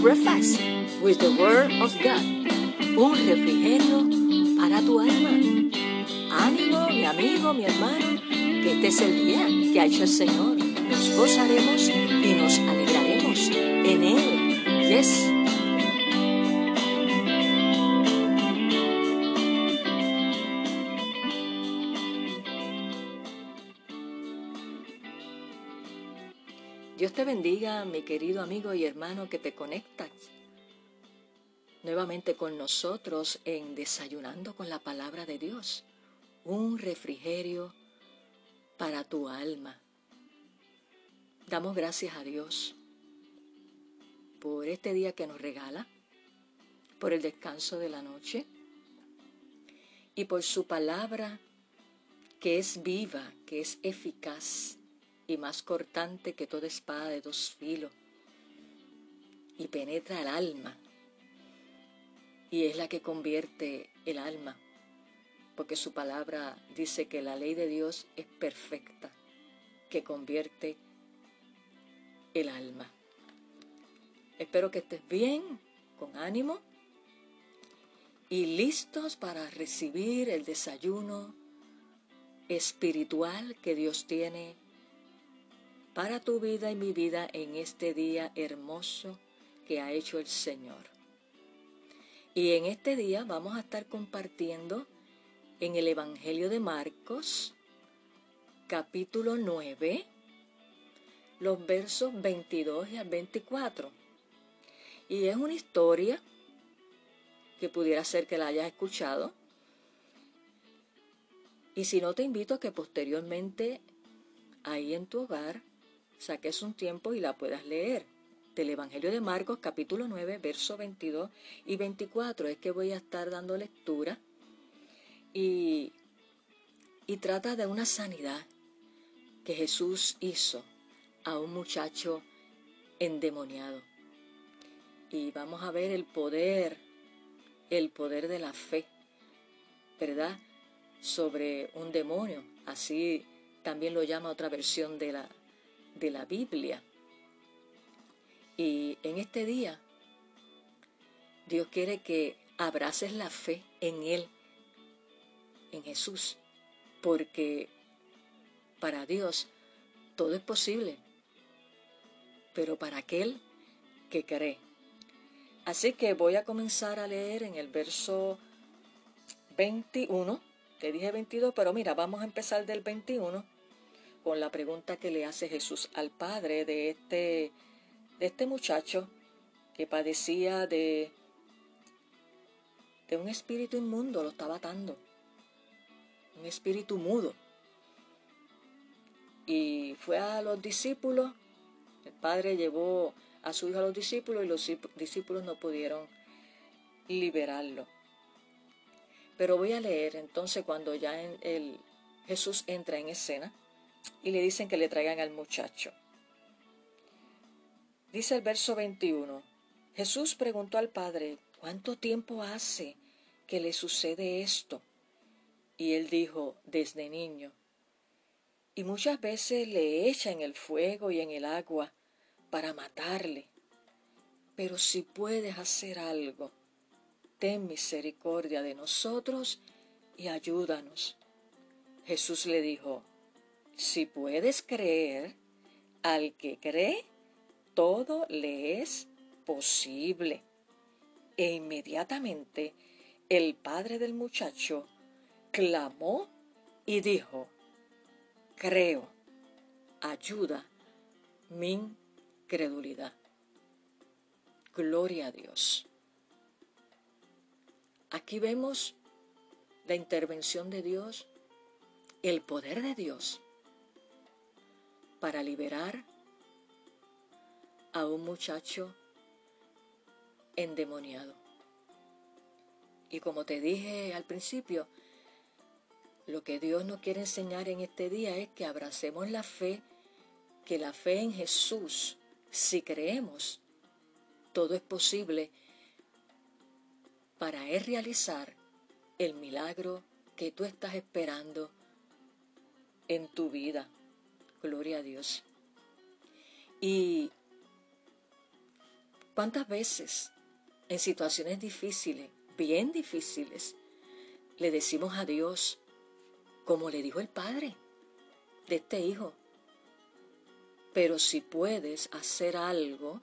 breakfast with the Word of God. Un refrigerio para tu alma. Ánimo, mi amigo, mi hermano, que este es el día que ha hecho el Señor. Nos gozaremos y nos alegraremos en Él. Yes. Te bendiga, mi querido amigo y hermano que te conectas nuevamente con nosotros en Desayunando con la Palabra de Dios, un refrigerio para tu alma. Damos gracias a Dios por este día que nos regala, por el descanso de la noche y por su palabra que es viva, que es eficaz y más cortante que toda espada de dos filos, y penetra el alma, y es la que convierte el alma, porque su palabra dice que la ley de Dios es perfecta, que convierte el alma. Espero que estés bien, con ánimo y listos para recibir el desayuno espiritual que Dios tiene para tu vida y mi vida en este día hermoso que ha hecho el Señor. Y en este día vamos a estar compartiendo en el Evangelio de Marcos, capítulo 9, los versos 22 y al 24. Y es una historia que pudiera ser que la hayas escuchado. Y si no, te invito a que posteriormente, ahí en tu hogar, saques un tiempo y la puedas leer. Del Evangelio de Marcos capítulo 9, verso 22 y 24 es que voy a estar dando lectura y, y trata de una sanidad que Jesús hizo a un muchacho endemoniado. Y vamos a ver el poder, el poder de la fe, ¿verdad? Sobre un demonio. Así también lo llama otra versión de la, de la Biblia. Y en este día, Dios quiere que abraces la fe en Él, en Jesús, porque para Dios todo es posible, pero para aquel que cree. Así que voy a comenzar a leer en el verso 21, te dije 22, pero mira, vamos a empezar del 21 con la pregunta que le hace Jesús al padre de este, de este muchacho que padecía de, de un espíritu inmundo, lo estaba atando, un espíritu mudo. Y fue a los discípulos, el padre llevó a su hijo a los discípulos y los discípulos no pudieron liberarlo. Pero voy a leer entonces cuando ya el, Jesús entra en escena y le dicen que le traigan al muchacho. Dice el verso 21, Jesús preguntó al Padre, ¿cuánto tiempo hace que le sucede esto? Y él dijo, desde niño. Y muchas veces le echa en el fuego y en el agua para matarle. Pero si puedes hacer algo, ten misericordia de nosotros y ayúdanos. Jesús le dijo, si puedes creer, al que cree, todo le es posible. E inmediatamente el padre del muchacho clamó y dijo, creo, ayuda mi incredulidad. Gloria a Dios. Aquí vemos la intervención de Dios, el poder de Dios para liberar a un muchacho endemoniado. Y como te dije al principio, lo que Dios nos quiere enseñar en este día es que abracemos la fe, que la fe en Jesús, si creemos, todo es posible para Él realizar el milagro que tú estás esperando en tu vida. Gloria a Dios. Y cuántas veces en situaciones difíciles, bien difíciles, le decimos a Dios, como le dijo el Padre de este hijo, pero si puedes hacer algo,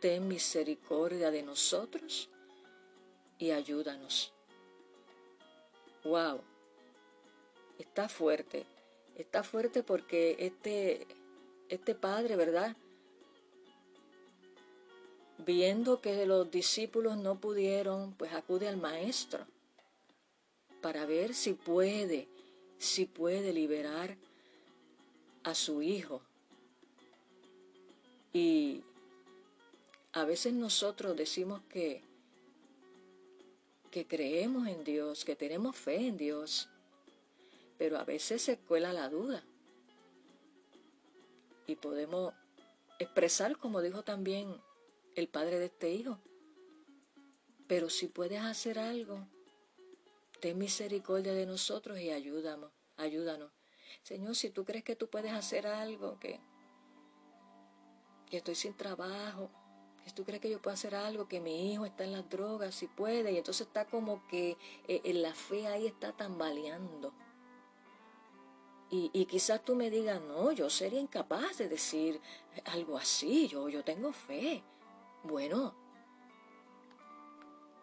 ten misericordia de nosotros y ayúdanos. Wow, está fuerte, está fuerte porque este, este padre, ¿verdad? Viendo que los discípulos no pudieron, pues acude al maestro para ver si puede, si puede liberar a su hijo. Y a veces nosotros decimos que, que creemos en Dios, que tenemos fe en Dios, pero a veces se cuela la duda. Y podemos expresar, como dijo también el padre de este hijo, pero si puedes hacer algo, ten misericordia de nosotros y ayúdanos, ayúdanos. Señor, si tú crees que tú puedes hacer algo, que, que estoy sin trabajo, si tú crees que yo puedo hacer algo, que mi hijo está en las drogas, si puede, y entonces está como que eh, en la fe ahí está tambaleando. Y, quizás tú me digas, no, yo sería incapaz de decir algo así, yo, yo tengo fe. Bueno,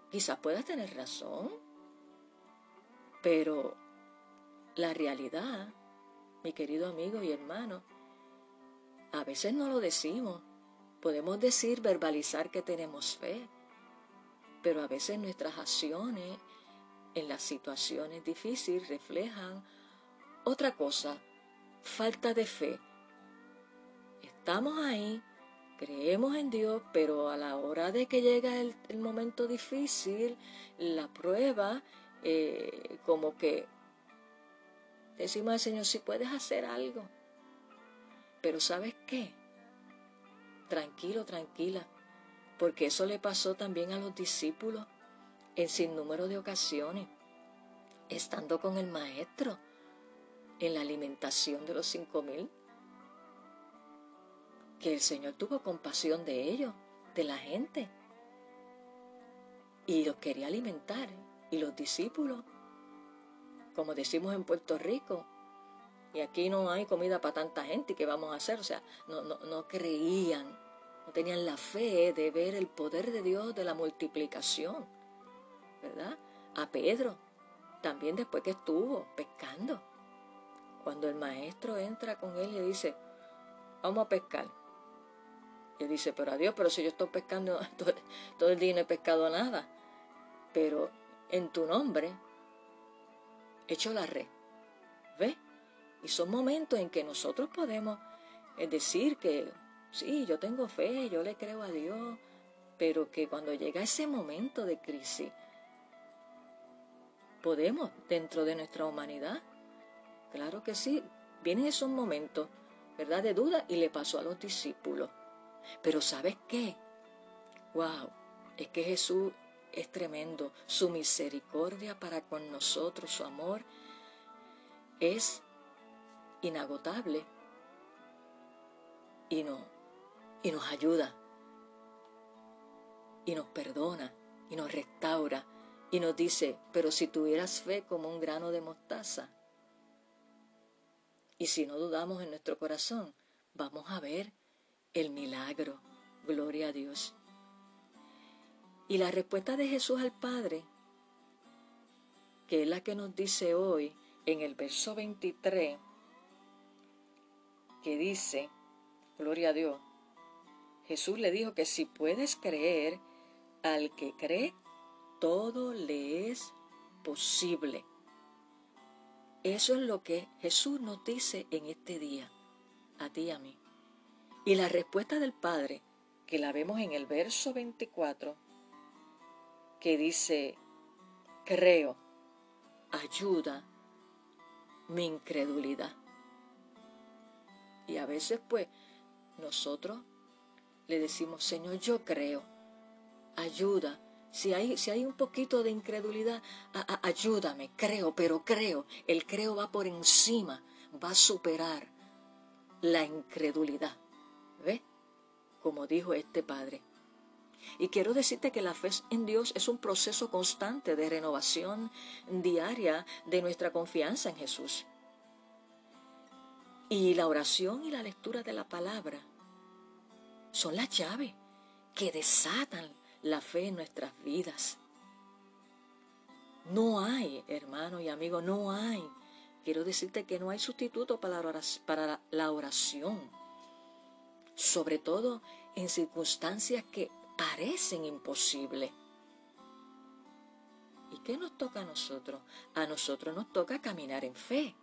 quizás puedas tener razón, pero la realidad, mi querido amigo y hermano, a veces no lo decimos Podemos decir, verbalizar que tenemos fe, pero a veces nuestras acciones en las situaciones difíciles reflejan otra cosa, falta de fe. Estamos ahí, creemos en Dios, pero a la hora de que llega el, momento difícil, la prueba, eh, como que decimos al Señor, si puedes hacer algo, pero ¿sabes qué? tranquilo, tranquila, porque eso le pasó también a los discípulos en sin número de ocasiones, estando con el maestro en la alimentación de los cinco mil, que el Señor tuvo compasión de ellos, de la gente, y los quería alimentar. Y los discípulos, como decimos en Puerto Rico, y aquí no hay comida para tanta gente, ¿qué vamos a hacer? O sea, no, no, no creían, no tenían la fe de ver el poder de Dios de la multiplicación, ¿verdad? A Pedro, también después que estuvo pescando, cuando el maestro entra con él y le dice, vamos a pescar. Y él dice, pero adiós, pero si yo estoy pescando todo, todo el día no he pescado nada, pero en tu nombre hecho la red. ¿Ves? Y son momentos en que nosotros podemos decir que sí, yo tengo fe, yo le creo a Dios, pero que cuando llega ese momento de crisis, podemos dentro de nuestra humanidad. Claro que sí, vienen esos momentos, ¿verdad? De duda y le pasó a los discípulos. Pero ¿sabes qué? ¡Wow! Es que Jesús es tremendo. Su misericordia para con nosotros, su amor, es inagotable y, no, y nos ayuda y nos perdona y nos restaura y nos dice, pero si tuvieras fe como un grano de mostaza y si no dudamos en nuestro corazón, vamos a ver el milagro. Gloria a Dios. Y la respuesta de Jesús al Padre, que es la que nos dice hoy en el verso 23, que dice, gloria a Dios, Jesús le dijo que si puedes creer, al que cree, todo le es posible. Eso es lo que Jesús nos dice en este día, a ti y a mí. Y la respuesta del Padre, que la vemos en el verso 24, que dice, creo, ayuda mi incredulidad. Y a veces pues nosotros le decimos, Señor, yo creo, ayuda. Si hay, si hay un poquito de incredulidad, ayúdame, creo, pero creo. El creo va por encima, va a superar la incredulidad. ¿Ves? Como dijo este padre. Y quiero decirte que la fe en Dios es un proceso constante de renovación diaria de nuestra confianza en Jesús. Y la oración y la lectura de la palabra son las llaves que desatan la fe en nuestras vidas. No hay, hermano y amigo, no hay. Quiero decirte que no hay sustituto para la oración, sobre todo en circunstancias que parecen imposibles. ¿Y qué nos toca a nosotros? A nosotros nos toca caminar en fe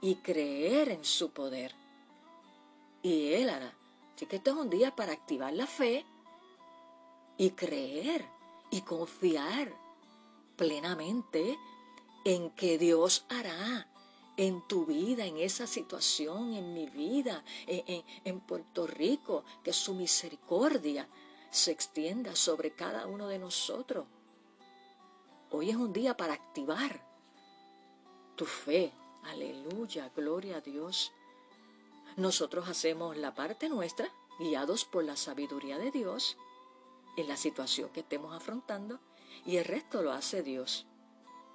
y creer en su poder. Y Él hará. Así que este es un día para activar la fe y creer y confiar plenamente en que Dios hará en tu vida, en esa situación, en mi vida, en, en, Puerto Rico, que su misericordia se extienda sobre cada uno de nosotros. Hoy es un día para activar tu fe. Aleluya, gloria a Dios. Nosotros hacemos la parte nuestra, guiados por la sabiduría de Dios, en la situación que estemos afrontando, y el resto lo hace Dios.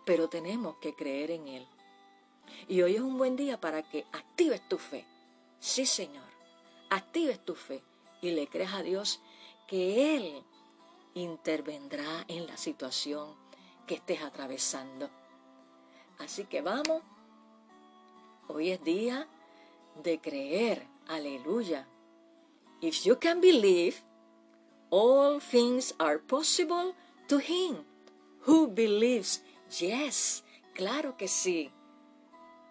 Pero tenemos que creer en Él. Y hoy es un buen día para que actives tu fe. Sí, Señor, actives tu fe y le creas a Dios que Él intervendrá en la situación que estés atravesando. Así que vamos, hoy es día de creer, aleluya. If you can believe, all things are possible to him who believes. Yes, claro que sí.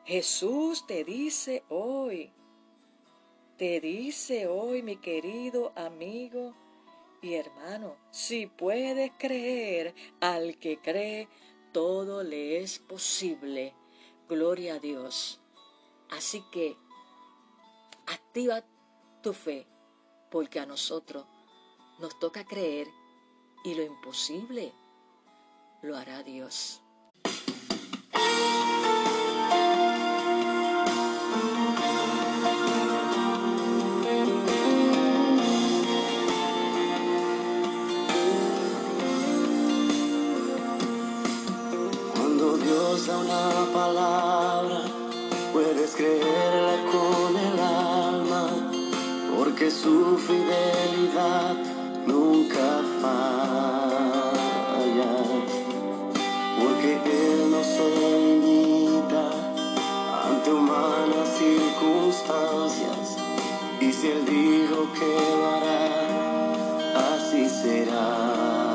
Jesús te dice hoy, te dice hoy, mi querido amigo, y hermano, si puedes creer, al que cree, todo le es posible. Gloria a Dios. Así que activa tu fe, porque a nosotros nos toca creer y lo imposible lo hará Dios. una palabra, puedes creerla con el alma, porque su fidelidad nunca falla, porque Él no se limita ante humanas circunstancias, y si Él dijo que lo hará, así será.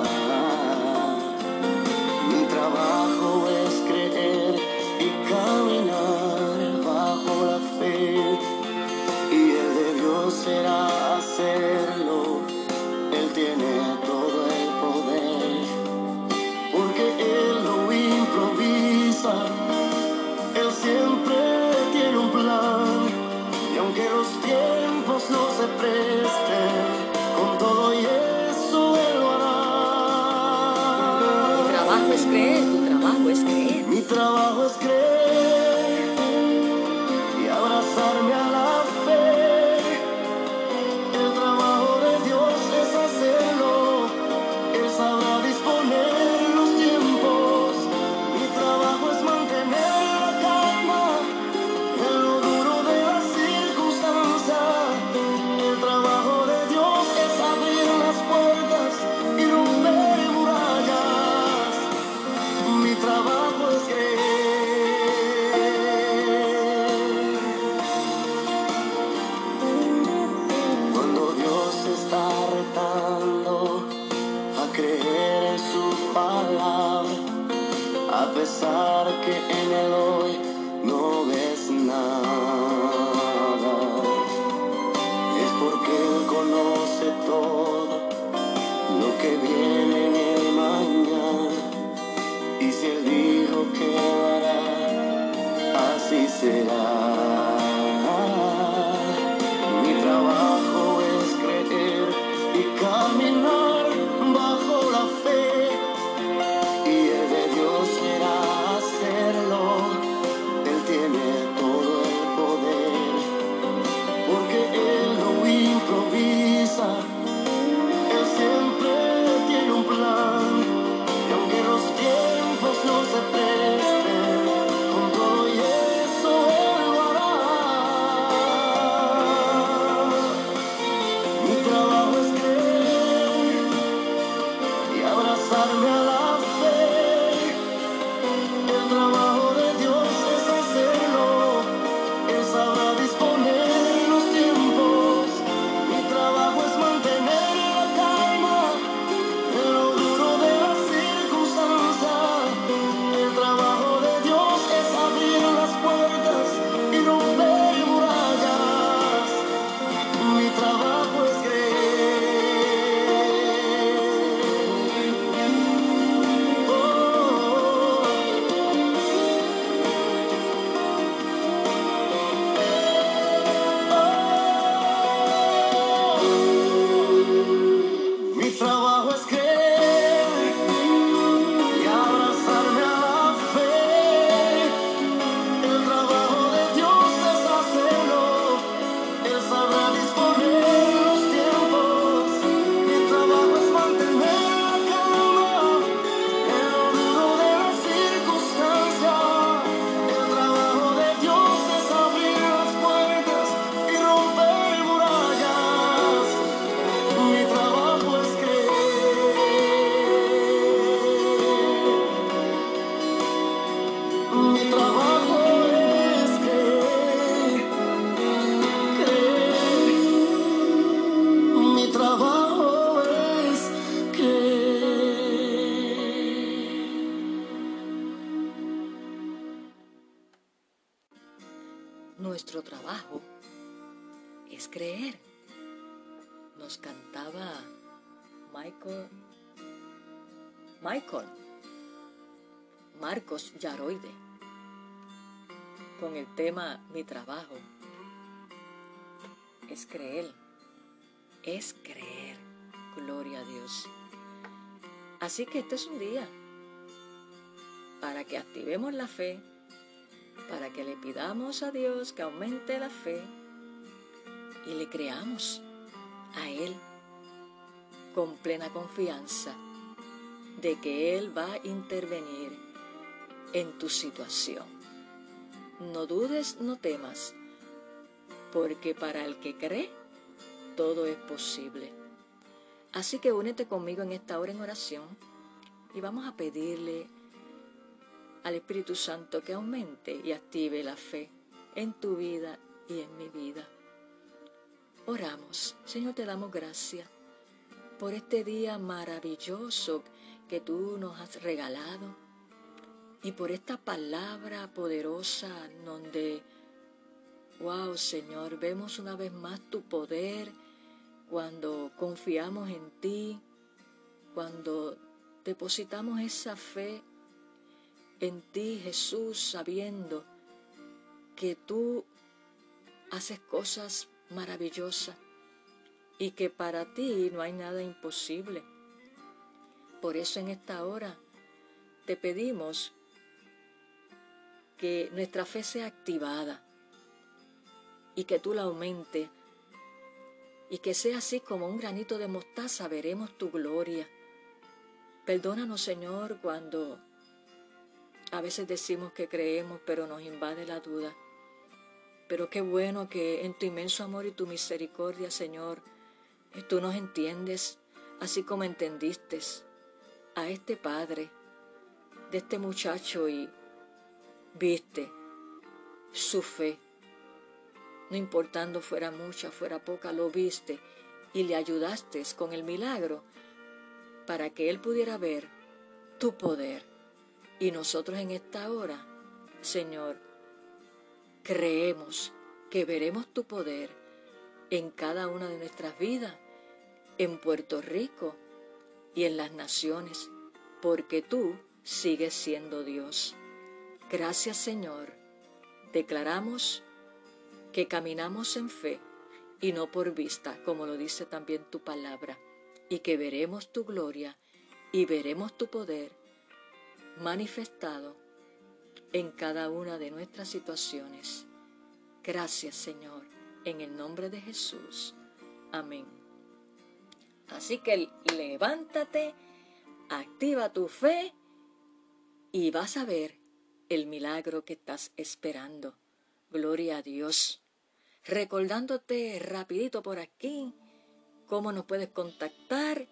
Michael, Marcos Yaroide, con el tema Mi trabajo es creer, es creer, gloria a Dios. Así que este es un día para que activemos la fe, para que le pidamos a Dios que aumente la fe y le creamos a Él con plena confianza de que Él va a intervenir en tu situación. No dudes, no temas, porque para el que cree, todo es posible. Así que únete conmigo en esta hora en oración y vamos a pedirle al Espíritu Santo que aumente y active la fe en tu vida y en mi vida. Oramos. Señor, te damos gracias por este día maravilloso que tú nos has regalado y por esta palabra poderosa donde, wow, Señor, vemos una vez más tu poder cuando confiamos en ti, cuando depositamos esa fe en ti, Jesús, sabiendo que tú haces cosas maravillosas y que para ti no hay nada imposible. Por eso en esta hora te pedimos que nuestra fe sea activada y que tú la aumentes y que sea así como un granito de mostaza veremos tu gloria. Perdónanos, Señor, cuando a veces decimos que creemos, pero nos invade la duda. Pero qué bueno que en tu inmenso amor y tu misericordia, Señor, tú nos entiendes, así como entendiste a este padre de este muchacho y viste su fe. No importando fuera mucha, fuera poca, lo viste y le ayudaste con el milagro para que él pudiera ver tu poder. Y nosotros en esta hora, Señor, creemos que veremos tu poder en cada una de nuestras vidas, en Puerto Rico y en las naciones, porque tú sigues siendo Dios. Gracias Señor. Declaramos que caminamos en fe y no por vista, como lo dice también tu palabra, y que veremos tu gloria y veremos tu poder manifestado en cada una de nuestras situaciones. Gracias Señor, en el nombre de Jesús. Amén. Así que levántate, activa tu fe y vas a ver el milagro que estás esperando. Gloria a Dios. Recordándote rapidito por aquí cómo nos puedes contactar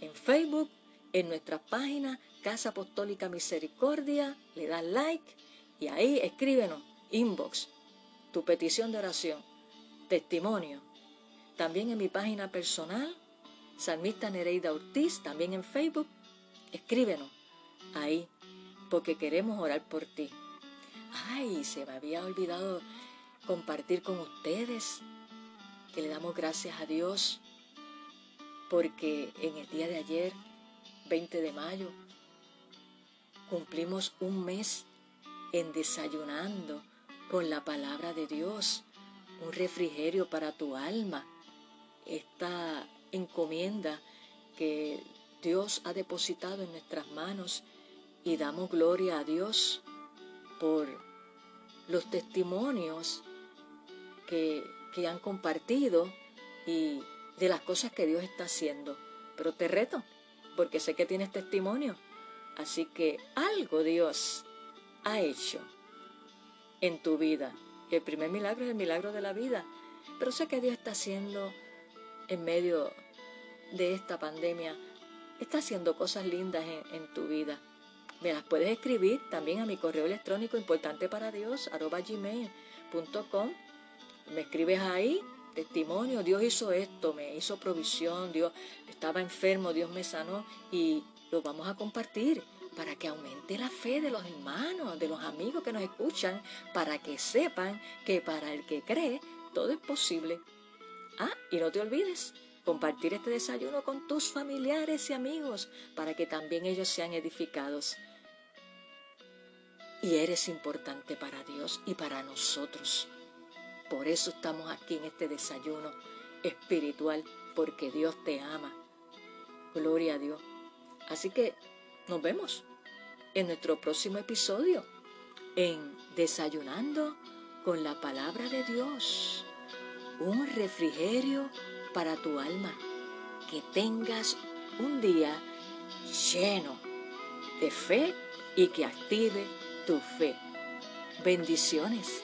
en Facebook en nuestra página Casa Apostólica Misericordia, le das like y ahí escríbenos, inbox, tu petición de oración, testimonio. También en mi página personal, Salmista Nereida Ortiz, también en Facebook, escríbenos ahí, porque queremos orar por ti. Ay, se me había olvidado compartir con ustedes que le damos gracias a Dios porque en el día de ayer, 20 de mayo, cumplimos un mes en desayunando con la palabra de Dios, un refrigerio para tu alma, esta encomienda que Dios ha depositado en nuestras manos y damos gloria a Dios por los testimonios que, que han compartido y de las cosas que Dios está haciendo. Pero te reto, porque sé que tienes testimonio. Así que algo Dios ha hecho en tu vida. El primer milagro es el milagro de la vida. Pero sé que Dios está haciendo en medio de esta pandemia, está haciendo cosas lindas en, tu vida. Me las puedes escribir también a mi correo electrónico importante para Dios, arroba gmail.com. Me escribes ahí testimonio, Dios hizo esto, me hizo provisión, Dios estaba enfermo, Dios me sanó y lo vamos a compartir para que aumente la fe de los hermanos, de los amigos que nos escuchan, para que sepan que para el que cree todo es posible. Ah, y no te olvides, compartir este desayuno con tus familiares y amigos para que también ellos sean edificados. Y eres importante para Dios y para nosotros. Por eso estamos aquí en este desayuno espiritual, porque Dios te ama. Gloria a Dios. Así que nos vemos en nuestro próximo episodio en Desayunando con la palabra de Dios. Un refrigerio para tu alma. Que tengas un día lleno de fe y que active tu fe. Bendiciones.